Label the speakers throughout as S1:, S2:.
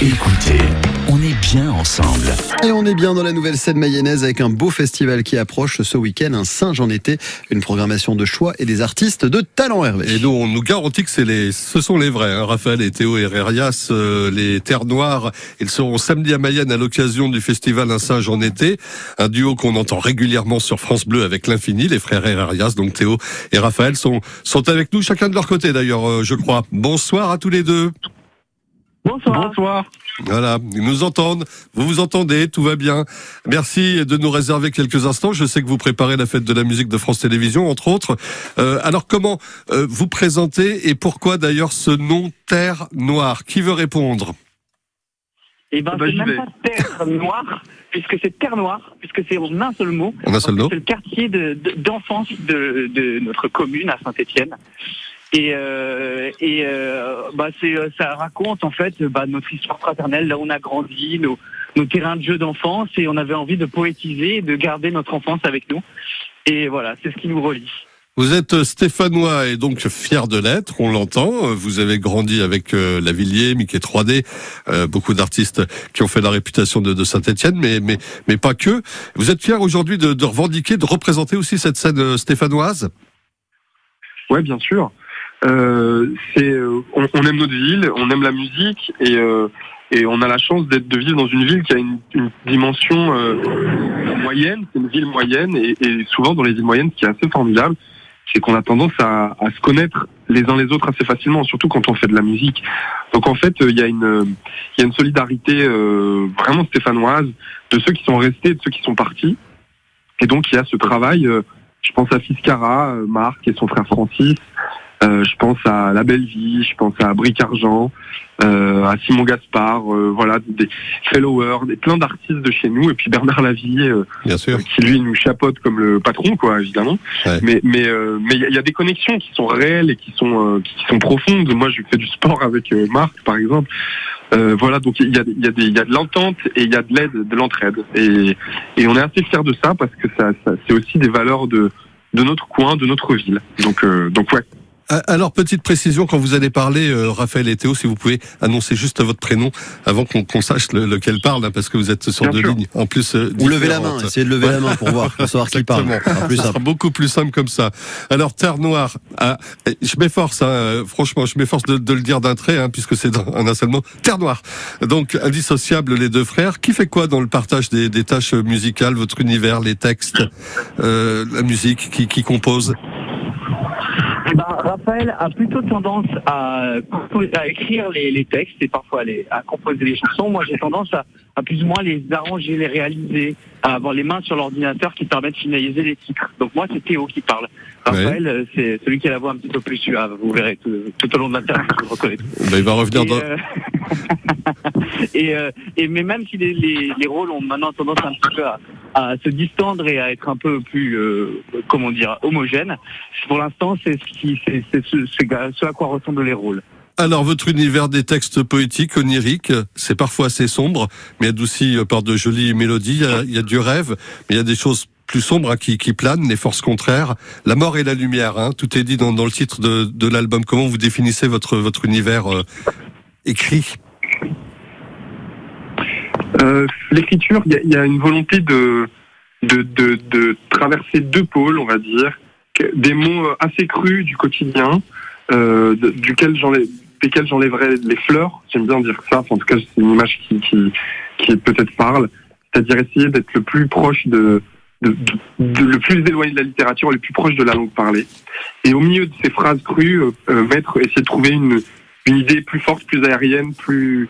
S1: Écoutez, on est bien ensemble.
S2: Et on est bien dans la nouvelle scène mayonnaise avec un beau festival qui approche ce week-end, un singe en été, une programmation de choix et des artistes de talent Hervé.
S3: Et nous, on nous garantit que c'est les, ce sont les vrais. Hein. Raphaël et Théo Herrerias, euh, les Terres Noires, ils seront samedi à Mayenne à l'occasion du festival Un singe en été. Un duo qu'on entend régulièrement sur France Bleu avec l'infini. Les frères Herrerias, donc Théo et Raphaël, sont, sont avec nous, chacun de leur côté d'ailleurs, euh, je crois. Bonsoir à tous les deux.
S4: Bonsoir. Bonsoir.
S3: Voilà, ils nous entendent, vous vous entendez, tout va bien. Merci de nous réserver quelques instants. Je sais que vous préparez la fête de la musique de France Télévisions, entre autres. Euh, alors comment euh, vous présentez et pourquoi d'ailleurs ce nom Terre Noire? Qui veut répondre?
S4: Eh ben, c'est même
S5: vais.
S4: pas Terre Noire, puisque c'est Terre Noire, puisque c'est en un seul mot.
S3: En un seul mot
S4: C'est le quartier de- de- d'enfance de, de notre commune à Saint-Étienne. Et, euh, et euh, bah c'est, euh, ça raconte en fait bah, notre histoire fraternelle, là où on a grandi, nos, nos terrains de jeu d'enfance, et on avait envie de poétiser, et de garder notre enfance avec nous. Et voilà, c'est ce qui nous relie.
S3: Vous êtes stéphanois et donc fier de l'être, on l'entend. Vous avez grandi avec euh, Lavillier, Mickey 3D, euh, beaucoup d'artistes qui ont fait la réputation de, de Saint-Etienne, mais, mais, mais pas que. Vous êtes fier aujourd'hui de, de revendiquer, de représenter aussi cette scène euh, stéphanoise?
S5: Ouais, bien sûr. Euh, euh, on, aime notre ville, on aime la musique et, euh, et on a la chance d'être de vivre dans une ville qui a une, dimension moyenne. C'est une ville moyenne et, souvent dans les villes moyennes, ce qui est assez formidable, c'est qu'on a tendance à, se connaître les uns les autres assez facilement, surtout quand on fait de la musique. Donc en fait, il y a une, y a une solidarité vraiment stéphanoise de ceux qui sont restés, et de ceux qui sont partis. Et donc il y a ce travail. je pense à Fiscara, Marc et son frère Francis. Euh, je pense à La Belle Vie, je pense à Bric Argent, euh, à Simon Gaspard, euh, voilà, des followers, des, plein d'artistes de chez nous, et puis Bernard Lavillier, euh,
S3: Bien sûr.
S5: qui lui nous chapeaute comme le patron, quoi, évidemment.
S3: Ouais.
S5: Mais mais euh, mais il y a- il y, a des connexions qui sont réelles et qui sont euh, qui sont profondes. Moi, je fais du sport avec Marc, par exemple. Euh, voilà, donc il y a, il y, a y a de l'entente et il y a de l'aide, de l'entraide. Et, et on est assez fiers de ça parce que ça, ça c'est aussi des valeurs de de notre coin, de notre ville. Donc euh, donc ouais.
S3: Ah, Alors, petite précision, quand vous allez parler, euh, Raphaël et Théo, si vous pouvez annoncer juste votre prénom avant qu'on sache le- lequel parle, hein, parce que vous êtes sur
S5: Bien
S3: deux
S5: sûr.
S3: lignes. En plus, euh,
S2: Ou levez la main, essayez de lever la main pour voir, pour savoir qui parle.
S3: Exactement.
S2: Ce sera plus
S3: sera beaucoup plus simple comme ça. Alors, Terre Noire, ah, je m'efforce, hein, euh, franchement, je m'efforce de, de le dire d'un trait, hein, puisque c'est en un seul mot. Terre Noire. Donc, indissociable, les deux frères. Qui fait quoi dans le partage des, des tâches musicales, votre univers, les textes, euh, la musique, qui, qui compose?
S4: Ben, Raphaël a plutôt tendance à, à écrire les, les textes et parfois les, à composer les chansons. Moi, j'ai tendance à, à plus ou moins les arranger, les réaliser, à avoir les mains sur l'ordinateur qui permettent de finaliser les titres. Donc moi, c'est Théo qui parle. Raphaël, euh, c'est celui qui a la voix un petit peu plus suave. Vous verrez tout, tout au long de l'interview, je le reconnais.
S3: Ben, Il va revenir
S4: Et,
S3: dans...
S4: euh, et, euh, et mais même si les, les, les rôles ont maintenant tendance un petit peu à, à se distendre et à être un peu plus, euh, comment dire, homogènes, pour l'instant, c'est ce à quoi ressemblent les rôles.
S3: Alors, votre univers des textes poétiques, oniriques, c'est parfois assez sombre, mais adouci par de jolies mélodies. Il y a, du rêve, mais il y a des choses plus sombres hein, qui, planent, les forces contraires. La mort et la lumière, hein, tout est dit dans, le titre de, de l'album. Comment vous définissez votre, votre univers euh, écrit?
S5: Euh, L'écriture, il y a, une volonté de, traverser deux pôles, on va dire, des mots assez crus du quotidien, euh, duquel desquels j'enlèverais les fleurs. J'aime bien dire ça. En tout cas, c'est une image qui, peut-être parle. C'est-à-dire essayer d'être le plus proche de, le plus éloigné de la littérature, le plus proche de la langue parlée. Et au milieu de ces phrases crues, euh, essayer de trouver une idée plus forte, plus aérienne, plus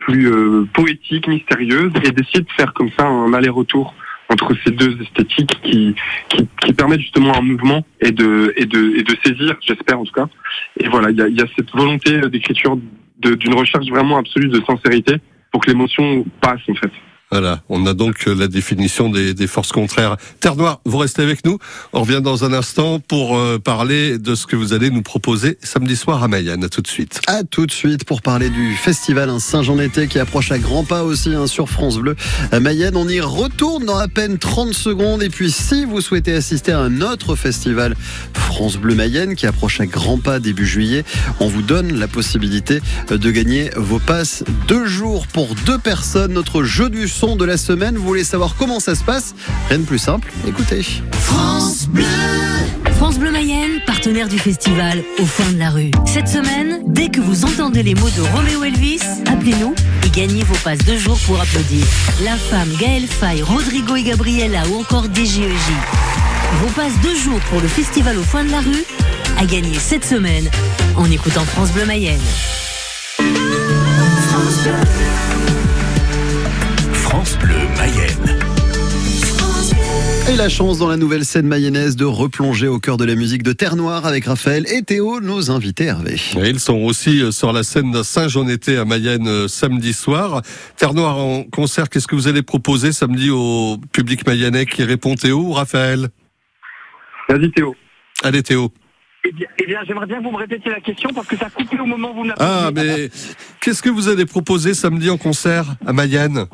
S5: plus euh, poétique, mystérieuse, et d'essayer de faire comme ça un aller-retour entre ces deux esthétiques qui, qui, qui permettent justement un mouvement et de, et de, et de saisir, j'espère en tout cas. Et voilà, il y a, y a cette volonté d'écriture d'une recherche vraiment absolue de sincérité pour que l'émotion passe en fait.
S3: Voilà, on a donc la définition des, forces contraires. Terre Noire, vous restez avec nous. On revient dans un instant pour euh, parler de ce que vous allez nous proposer samedi soir à Mayenne. À tout de suite.
S2: À tout de suite pour parler du festival Saint-Jean-Été qui approche à grands pas aussi hein, sur France Bleu à Mayenne. On y retourne dans à peine 30 secondes. Et puis si vous souhaitez assister à un autre festival France Bleu Mayenne qui approche à grands pas début juillet, on vous donne la possibilité de gagner vos passes deux jours pour deux personnes. Notre jeu du de la semaine. Vous voulez savoir comment ça se passe? Rien de plus simple, écoutez.
S6: France Bleu France Bleu Mayenne, partenaire du festival Au fin de la rue. Cette semaine, dès que vous entendez les mots de Roméo Elvis, appelez-nous et gagnez vos passes de jour pour applaudir. La femme, Gaëlle Faye, Rodrigo et Gabriella ou encore DGEJ. Vos passes de jour pour le festival Au fin de la rue à gagner cette semaine en écoutant France Bleu Mayenne. France Bleu.
S1: France Bleu Mayenne.
S2: Et la chance dans la nouvelle scène mayonnaise de replonger au cœur de la musique de Terre Noire avec Raphaël et Théo, nos invités Hervé.
S3: Et ils sont aussi euh, sur la scène de Saint-Jean-Été à Mayenne euh, samedi soir. Terre Noire en concert, qu'est-ce que vous allez proposer samedi au public mayennais qui répond Théo ou Raphaël?
S5: Vas-y Théo.
S3: Allez Théo.
S4: Eh bien, eh bien j'aimerais bien que vous me répétiez la question parce que ça a coupé au moment où vous me l'avez
S3: Ah, mais qu'est-ce que vous allez proposer samedi en concert à Mayenne?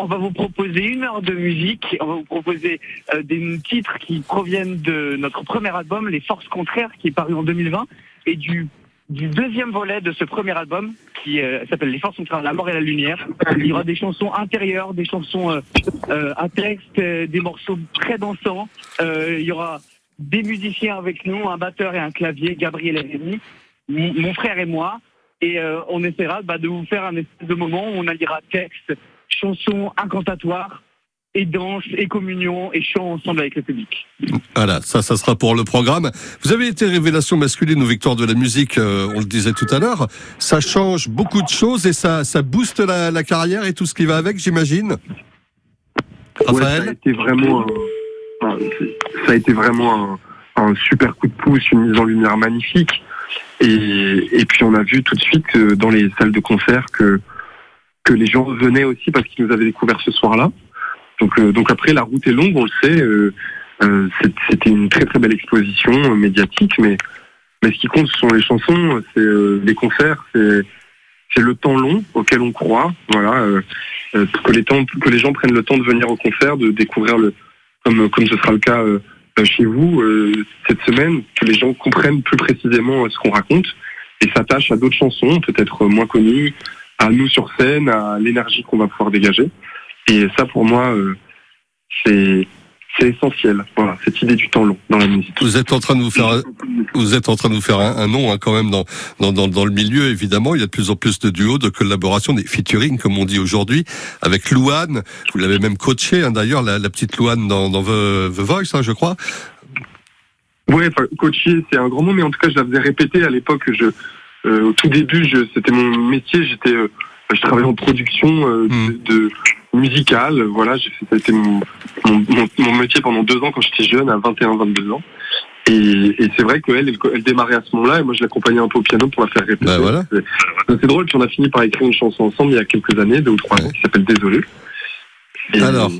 S4: On va vous proposer une heure de musique. On va vous proposer euh, des titres qui proviennent de notre premier album, Les Forces Contraires, qui est paru en 2020, et du, deuxième volet de ce premier album, qui euh, s'appelle Les Forces Contraires, La Mort et la Lumière. Il y aura des chansons intérieures, des chansons euh à texte, des morceaux très dansants. il y aura des musiciens avec nous, un batteur et un clavier, Gabriel et Rémi, mon frère et moi. Et on essaiera bah, de vous faire un espèce de moment où on alliera texte, chansons incantatoires et danse et communion et chant ensemble avec le public.
S3: Voilà, ça, ça sera pour le programme. Vous avez été révélation masculine aux victoires de la musique, euh, on le disait tout à l'heure. Ça change beaucoup de choses et ça, ça booste la, la carrière et tout ce qui va avec, j'imagine.
S5: Ouais, ça a été vraiment, un, ça a été vraiment un, un, super coup de pouce, une mise en lumière magnifique. Et, et puis on a vu tout de suite euh, dans les salles de concert que que les gens venaient aussi parce qu'ils nous avaient découvert ce soir-là. Donc, euh, donc après, la route est longue, on le sait. Euh, euh C'était une très très belle exposition euh, médiatique, mais mais ce qui compte, ce sont les chansons, c'est euh, les concerts, c'est c'est le temps long auquel on croit. Voilà, que les temps, que les gens prennent le temps de venir au concert, de découvrir le comme comme ce sera le cas chez vous cette semaine, que les gens comprennent plus précisément ce qu'on raconte et s'attachent à d'autres chansons, peut-être moins connues, à nous sur scène, à l'énergie qu'on va pouvoir dégager. Et ça, pour moi, euh, c'est c'est essentiel. Voilà, cette idée du temps long dans la musique.
S3: Vous êtes en train de vous faire, vous êtes en train de vous faire un, nom hein, quand même dans, dans, dans, dans, le milieu. Évidemment, il y a de plus en plus de duos, de collaborations, des featuring comme on dit aujourd'hui, avec Louane. Vous l'avez même coaché hein, d'ailleurs, la, la, petite Louane dans, dans The, The Voice, hein, je crois.
S5: Oui, enfin, coacher, c'est un grand mot, mais en tout cas, je la faisais répéter à l'époque. Je, au tout début, c'était mon métier. J'étais, euh, je travaillais en production euh, hmm. de, musicale. Voilà, j'ai fait, ça a été mon, mon, mon, métier pendant deux ans quand j'étais jeune, à 21-22 ans. Et, et c'est vrai qu'elle, elle, elle, démarrait à ce moment-là, et moi je l'accompagnais un peu au piano pour la faire répéter.
S3: Bah voilà.
S5: C'est drôle, puis on a fini par écrire une chanson ensemble il y a quelques années, deux ou trois ans, qui s'appelle Désolé.
S3: Et Alors,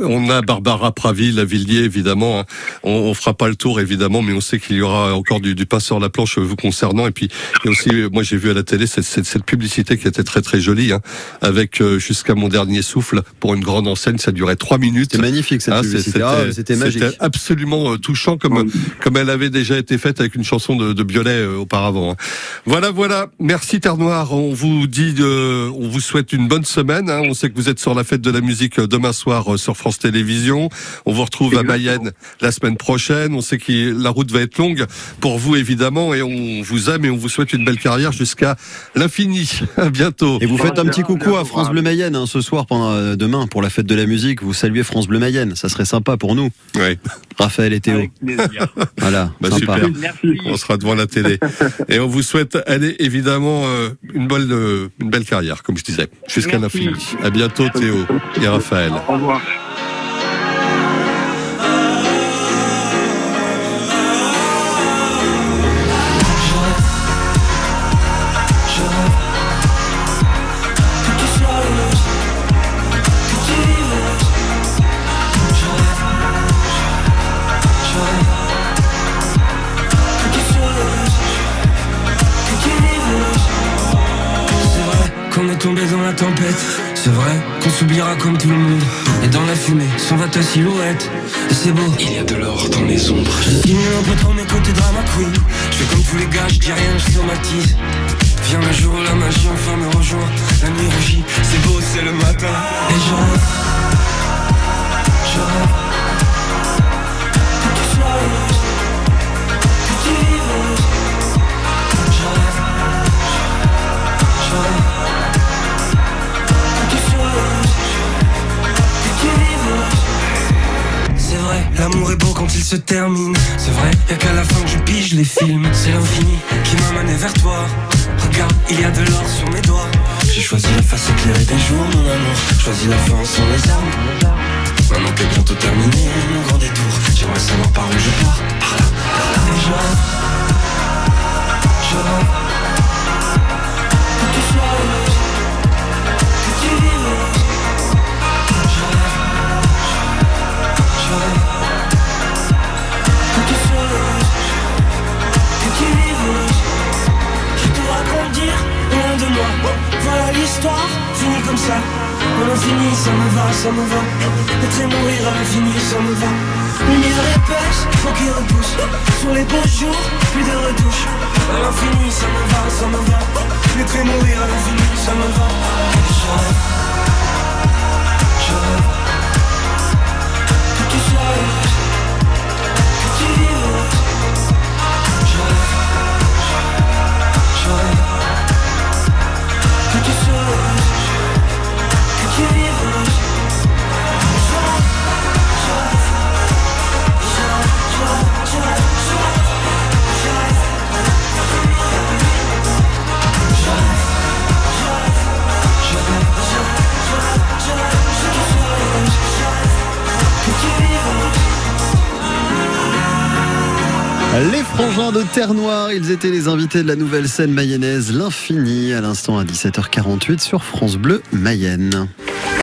S3: on, a Barbara Pravi, la Villiers, évidemment. Hein. On, on, fera pas le tour, évidemment, mais on sait qu'il y aura encore du, du pain sur la planche vous concernant. Et puis, a aussi, moi, j'ai vu à la télé cette, cette, cette, publicité qui était très très jolie, hein, avec euh, jusqu'à mon dernier souffle pour une grande enseigne. Ça durait trois minutes.
S2: C'était magnifique cette ah, publicité. C'était ah, magique. C'était
S3: absolument euh, touchant, comme comme elle avait déjà été faite avec une chanson de, de Biolay euh, auparavant. Hein. Voilà, voilà. Merci Terre Noire. On vous dit, on vous souhaite une bonne semaine. Hein. On sait que vous êtes sur la fête de la musique demain soir sur France Télévisions. On vous retrouve à Mayenne la semaine prochaine. On sait que la route va être longue pour vous évidemment et on vous aime et on vous souhaite une belle carrière jusqu'à l'infini. À bientôt.
S2: Et vous faites un petit coucou à France Bleu Mayenne hein, ce soir pendant euh, demain pour la fête de la musique. Vous saluez France Bleu Mayenne. Ça serait sympa pour nous.
S3: Oui.
S2: Raphaël et Théo. voilà.
S3: Bah, super. On sera devant la télé. et on vous souhaite allez évidemment euh, une belle euh, une belle carrière comme je disais jusqu'à l'infini. À bientôt Théo et Raphaël.
S5: Au revoir.
S7: Tempête. C'est vrai qu'on s'oubliera comme tout le monde. Et dans la fumée, s'en va ta silhouette. Et c'est beau.
S1: Il y a de l'or dans les ombres.
S7: Je diminue un peu trop mes côtés drama queen. Je fais comme tous les gars, je dis rien, je somatise. Viens le jour où la magie enfin me rejoint. La nuit rougit, c'est beau, c'est le matin. Et je rêve. Je rêve. C'est vrai, y'a qu'à la fin que je pige les films. C'est l'infini qui m'a mené vers toi. Regarde, il y a de l'or sur mes doigts. J'ai choisi la face éclairée des jours, mon amour. Choisi la fin sans les armes. Maintenant que bientôt terminé mon grand détour, j'aimerais savoir par où je pars. Par là, par là. Et je l'histoire, finie comme ça. À l'infini, ça me va, ça me va. Être mourir à l'infini, ça me va. Lumière épaisse, faut qu'il repousse. Sur les beaux jours, plus de retouches. À l'infini, ça me va, ça me va. Être mourir à l'infini, ça me va.
S2: De Terre Noire, ils étaient les invités de la nouvelle scène mayonnaise L'Infini, à l'instant à 17h48 sur France Bleu Mayenne.